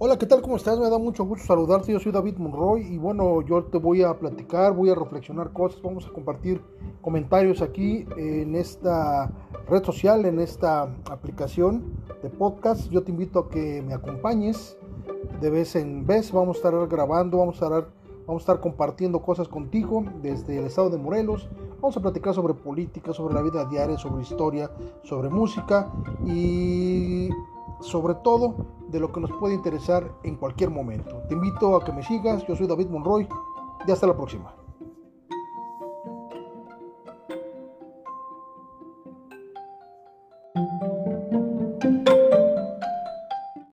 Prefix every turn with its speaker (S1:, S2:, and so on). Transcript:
S1: Hola, ¿qué tal? ¿Cómo estás? Me da mucho gusto saludarte. Yo soy David Monroy y bueno, yo te voy a platicar, voy a reflexionar cosas, vamos a compartir comentarios aquí en esta red social, en esta aplicación de podcast. Yo te invito a que me acompañes de vez en vez. Vamos a estar grabando, vamos a estar, vamos a estar compartiendo cosas contigo desde el estado de Morelos. Vamos a platicar sobre política, sobre la vida diaria, sobre historia, sobre música y sobre todo de lo que nos puede interesar en cualquier momento. Te invito a que me sigas, yo soy David Monroy y hasta la próxima.